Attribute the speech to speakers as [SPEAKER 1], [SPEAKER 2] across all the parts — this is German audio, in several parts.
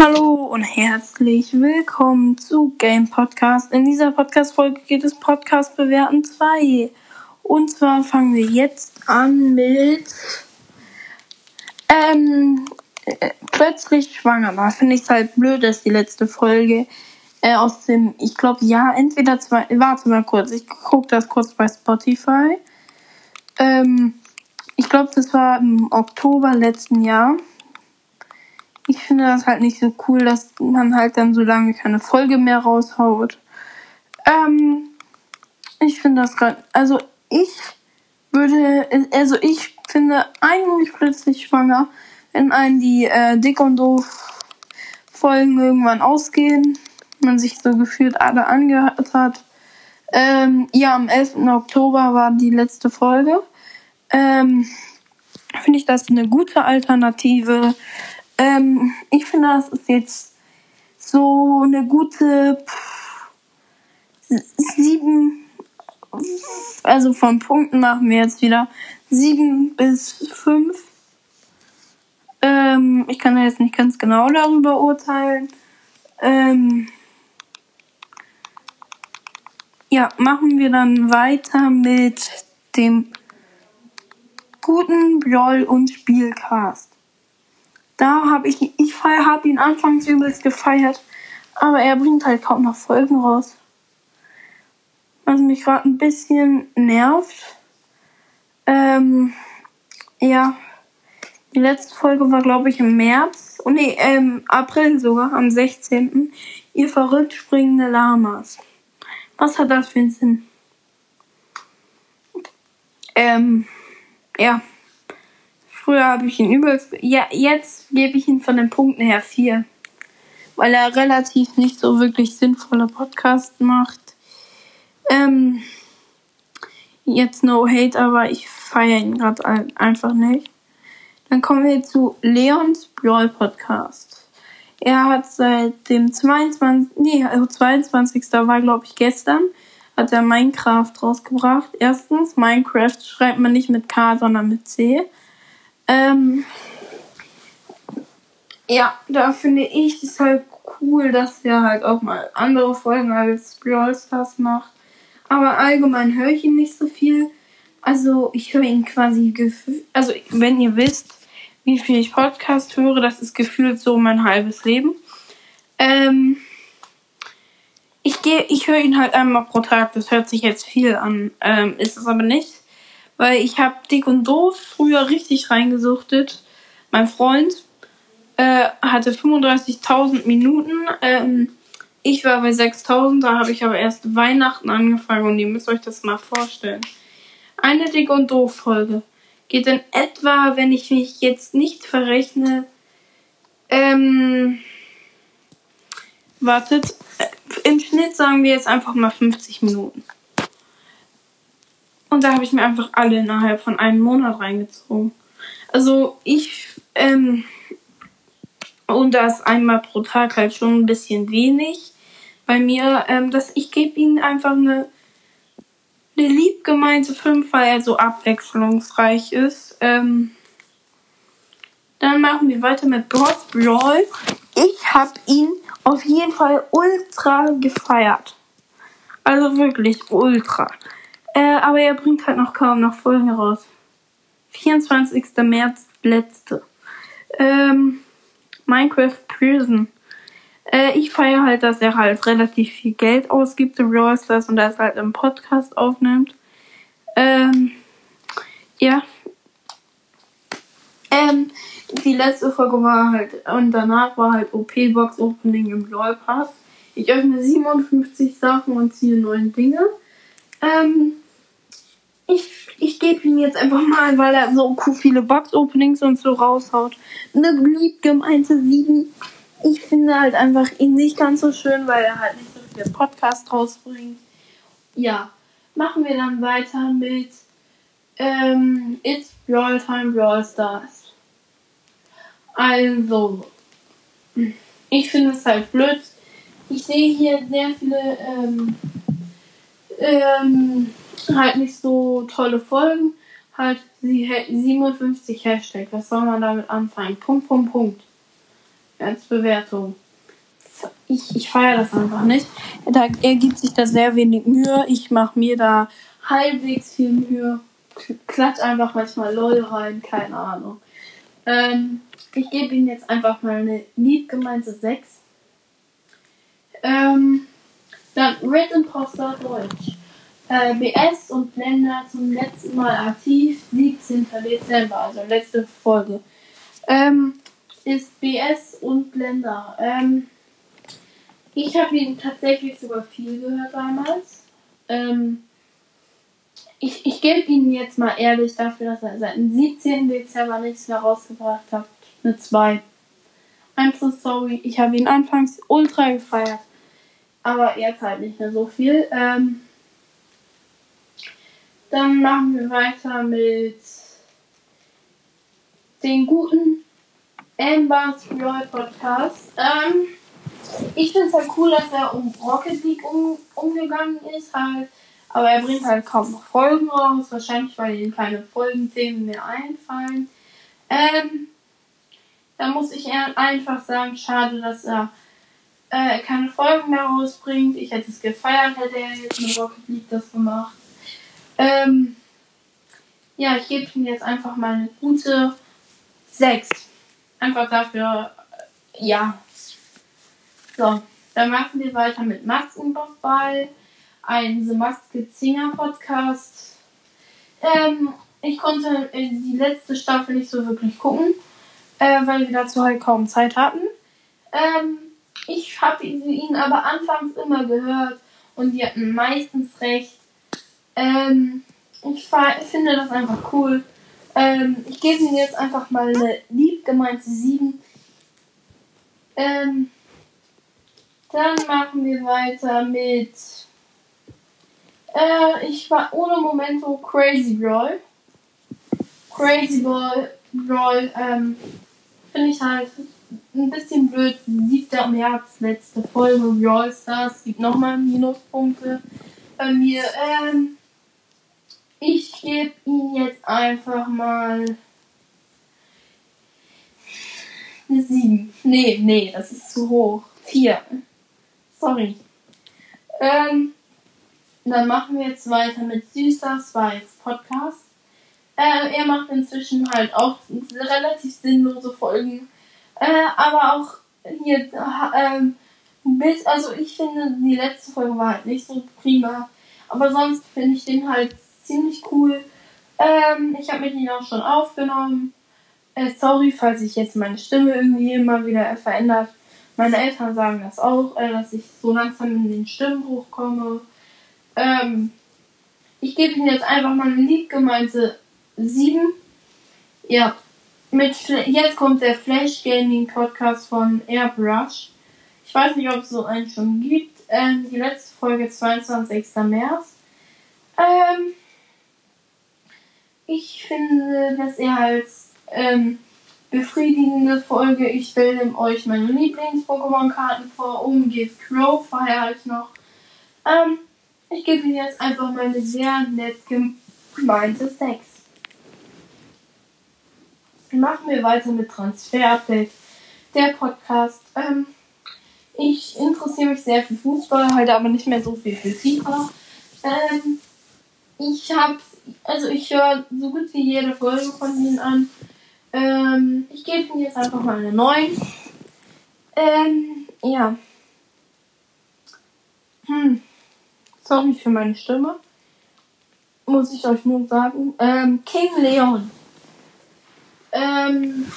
[SPEAKER 1] Hallo und herzlich willkommen zu Game Podcast. In dieser Podcast-Folge geht es Podcast bewerten 2. Und zwar fangen wir jetzt an mit ähm, äh, plötzlich schwanger. Da finde ich es halt blöd, dass die letzte Folge äh, aus dem, ich glaube, ja, entweder zwei, warte mal kurz, ich gucke das kurz bei Spotify. Ähm, ich glaube, das war im Oktober letzten Jahr ich finde das halt nicht so cool, dass man halt dann so lange keine Folge mehr raushaut. Ähm, ich finde das gerade, also ich würde, also ich finde eigentlich plötzlich schwanger, wenn einen die äh, dick und doof Folgen irgendwann ausgehen, man sich so gefühlt alle angehört hat. Ähm, ja, am 11. Oktober war die letzte Folge. Ähm, finde ich das eine gute Alternative ähm, ich finde, das ist jetzt so eine gute sieben, also von Punkten machen wir jetzt wieder sieben bis fünf. Ähm, ich kann jetzt nicht ganz genau darüber urteilen. Ähm, ja, machen wir dann weiter mit dem guten Brawl und Spielcast da habe ich, ich habe ihn anfangs übelst gefeiert, aber er bringt halt kaum noch Folgen raus. Was mich gerade ein bisschen nervt. Ähm, ja. Die letzte Folge war, glaube ich, im März. Oh nee, ähm, April sogar, am 16. Ihr verrückt springende Lamas. Was hat das für einen Sinn? Ähm, ja. Früher habe ich ihn übelst. Ja, jetzt gebe ich ihn von den Punkten her vier. Weil er relativ nicht so wirklich sinnvolle Podcast macht. Ähm, jetzt no hate, aber ich feiere ihn gerade einfach nicht. Dann kommen wir zu Leons Brawl Podcast. Er hat seit dem 22. Nee, 22. Also war glaube ich gestern, hat er Minecraft rausgebracht. Erstens, Minecraft schreibt man nicht mit K, sondern mit C. Ähm, ja, da finde ich es halt cool, dass er halt auch mal andere Folgen als Brawl Stars macht. Aber allgemein höre ich ihn nicht so viel. Also ich höre ihn quasi gefühlt. Also wenn ihr wisst, wie viel ich Podcast höre, das ist gefühlt so mein halbes Leben. Ähm, ich gehe, ich höre ihn halt einmal pro Tag. Das hört sich jetzt viel an, ähm, ist es aber nicht. Weil ich habe Dick und Doof früher richtig reingesuchtet. Mein Freund äh, hatte 35.000 Minuten. Ähm, ich war bei 6.000, da habe ich aber erst Weihnachten angefangen und ihr müsst euch das mal vorstellen. Eine Dick und Doof Folge geht in etwa, wenn ich mich jetzt nicht verrechne, ähm, wartet, äh, im Schnitt sagen wir jetzt einfach mal 50 Minuten. Und da habe ich mir einfach alle innerhalb von einem Monat reingezogen. Also ich, ähm, und das einmal pro Tag halt schon ein bisschen wenig. Bei mir, ähm, dass ich gebe ihnen einfach eine, eine lieb gemeinte 5, weil er so abwechslungsreich ist. Ähm, dann machen wir weiter mit Boss Brawl. Ich habe ihn auf jeden Fall ultra gefeiert. Also wirklich ultra. Äh, aber er bringt halt noch kaum noch Folgen raus. 24. März, letzte. Ähm, Minecraft Prison. Äh, ich feiere halt, dass er halt relativ viel Geld ausgibt im Brawl Stars und das halt im Podcast aufnimmt. Ähm, ja. Ähm, die letzte Folge war halt, und danach war halt OP-Box Opening im Brawl Pass. Ich öffne 57 Sachen und ziehe neun Dinge. Ähm, ich, ich gebe ihm jetzt einfach mal, weil er so viele Box-Openings und so raushaut, eine lieb gemeinte 7. Ich finde halt einfach ihn nicht ganz so schön, weil er halt nicht so viele Podcasts rausbringt. Ja, machen wir dann weiter mit ähm, It's Brawl Time Brawl Stars. Also, ich finde es halt blöd. Ich sehe hier sehr viele ähm, ähm, halt nicht so tolle Folgen. Halt 57 Hashtag. Was soll man damit anfangen? Punkt, Punkt, Punkt. als Bewertung. Ich, ich feiere das einfach nicht. Da, er gibt sich da sehr wenig Mühe. Ich mache mir da halbwegs viel Mühe. Klatsch einfach manchmal LOL rein, keine Ahnung. Ähm, ich gebe ihm jetzt einfach mal eine liebgemeinte 6. Ähm, dann Red Imposter Deutsch. Äh, BS und Blender zum letzten Mal aktiv, 17. Dezember, also letzte Folge. Ähm, ist BS und Blender. Ähm, ich habe ihn tatsächlich sogar viel gehört damals. Ähm, ich ich gebe Ihnen jetzt mal ehrlich dafür, dass er seit dem 17. Dezember nichts mehr rausgebracht hat. Eine 2. I'm so sorry. Ich habe ihn anfangs ultra gefeiert. Aber jetzt halt nicht mehr so viel. Ähm, dann machen wir weiter mit den guten Amber's Royal Podcast. Ähm, ich finde es halt cool, dass er um Rocket League um, umgegangen ist, halt. Aber er bringt halt kaum noch Folgen raus. Wahrscheinlich, weil ihm keine Folgenthemen mehr einfallen. Ähm, da muss ich einfach sagen, schade, dass er äh, keine Folgen mehr rausbringt. Ich hätte es gefeiert, hätte er jetzt mit Rocket League das gemacht. Ähm, ja, ich gebe ihm jetzt einfach mal eine gute 6. Einfach dafür, äh, ja. So, dann machen wir weiter mit Maskenball, ein The Maske Zinger Podcast. Ähm, ich konnte die letzte Staffel nicht so wirklich gucken, äh, weil wir dazu halt kaum Zeit hatten. Ähm, ich habe ihn aber anfangs immer gehört und die hatten meistens recht. Ähm, ich finde das einfach cool. Ähm, ich gebe ihm jetzt einfach mal eine lieb gemeinte 7. Ähm, dann machen wir weiter mit. Äh, ich war ohne Momento Crazy Brawl. Crazy Brawl, Brawl ähm, finde ich halt ein bisschen blöd. 7. März, letzte Folge Brawl Stars. Gibt nochmal Minuspunkte bei mir. Ähm, ich gebe ihm jetzt einfach mal eine 7. Nee, nee, das ist zu hoch. 4. Sorry. Ähm, dann machen wir jetzt weiter mit Süßer Spikes Podcast. Äh, er macht inzwischen halt auch relativ sinnlose Folgen. Äh, aber auch hier, äh, bis, also ich finde, die letzte Folge war halt nicht so prima. Aber sonst finde ich den halt ziemlich cool. Ähm, ich habe mit ihm auch schon aufgenommen. Äh, sorry, falls sich jetzt meine Stimme irgendwie immer wieder verändert. Meine Eltern sagen das auch, äh, dass ich so langsam in den Stimmbruch komme. Ähm, ich gebe Ihnen jetzt einfach mal eine liebgemeinte 7. Ja, mit jetzt kommt der Flash Gaming Podcast von Airbrush. Ich weiß nicht, ob es so einen schon gibt. Ähm, die letzte Folge 22. März. Ähm, ich finde, dass er als ähm, befriedigende Folge, ich stelle euch meine Lieblings-Pokémon-Karten vor, umgeht Crow, feiere ich noch. Ähm, ich gebe ihm jetzt einfach mal eine sehr nett gemeinte 6. Machen wir weiter mit Transfer-Update, der Podcast. Ähm, ich interessiere mich sehr für Fußball, halte aber nicht mehr so viel für FIFA. Ähm, ich habe also ich höre so gut wie jede Folge von ihnen an. Ähm, ich gebe ihnen jetzt einfach mal eine 9. Ähm, ja. Hm. Sorry für meine Stimme. Muss ich euch nur sagen. Ähm, King Leon. Ähm,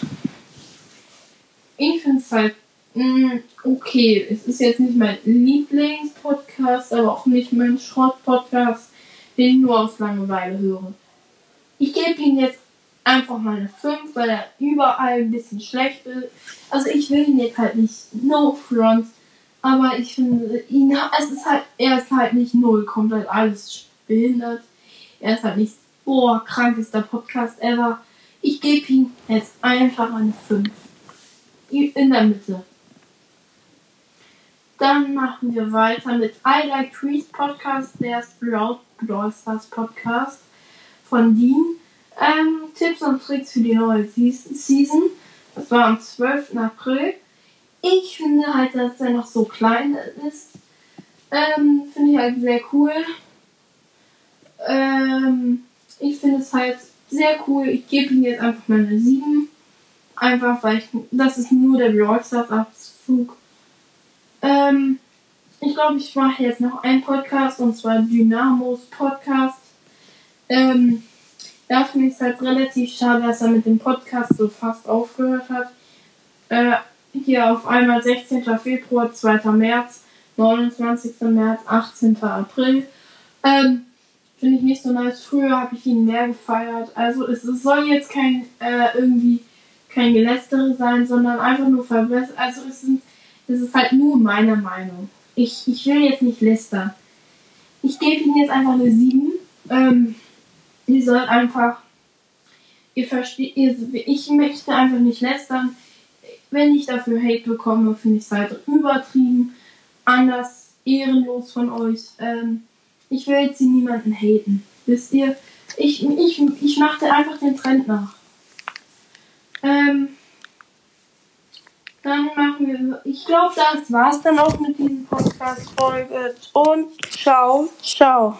[SPEAKER 1] ich finde es halt mh, hm, okay. Es ist jetzt nicht mein Lieblingspodcast, aber auch nicht mein Schrottpodcast den ich nur aus Langeweile höre. Ich gebe ihm jetzt einfach mal eine 5, weil er überall ein bisschen schlecht ist. Also ich will ihn jetzt halt nicht no front, aber ich finde ihn, es ist halt, er ist halt nicht null, kommt halt alles behindert. Er ist halt nicht, boah, krankester Podcast ever. Ich gebe ihm jetzt einfach eine 5. In der Mitte. Dann machen wir weiter mit I Like Trees Podcast, der Sprout Brawl Stars Podcast von Dean. Ähm, Tipps und Tricks für die neue Season. Das war am 12. April. ich finde halt, dass er noch so klein ist. Ähm, finde ich halt sehr cool. Ähm, ich finde es halt sehr cool. Ich gebe ihm jetzt einfach mal eine 7. Einfach weil ich, das ist nur der Brawl Stars Abzug. Ähm, ich glaube, ich mache jetzt noch einen Podcast und zwar Dynamos Podcast. Ähm, da finde ich es halt relativ schade, dass er mit dem Podcast so fast aufgehört hat. Äh, hier auf einmal 16. Februar, 2. März, 29. März, 18. April. Ähm, finde ich nicht so nice. Früher habe ich ihn mehr gefeiert. Also es, es soll jetzt kein äh, irgendwie kein Gelästere sein, sondern einfach nur verbessern. Also es, sind, es ist halt nur meine Meinung. Ich, ich will jetzt nicht lästern. Ich gebe ihm jetzt einfach eine 7. Ähm, ihr sollt einfach, ihr versteht, ihr, ich möchte einfach nicht lästern. Wenn ich dafür Hate bekomme, finde ich es halt übertrieben, anders, ehrenlos von euch. Ähm, ich will jetzt niemanden haten. Wisst ihr? Ich, ich, ich machte einfach den Trend nach. Ähm, dann machen wir. Ich glaube, das war's dann auch mit diesem Podcast-Folge. Und ciao, ciao.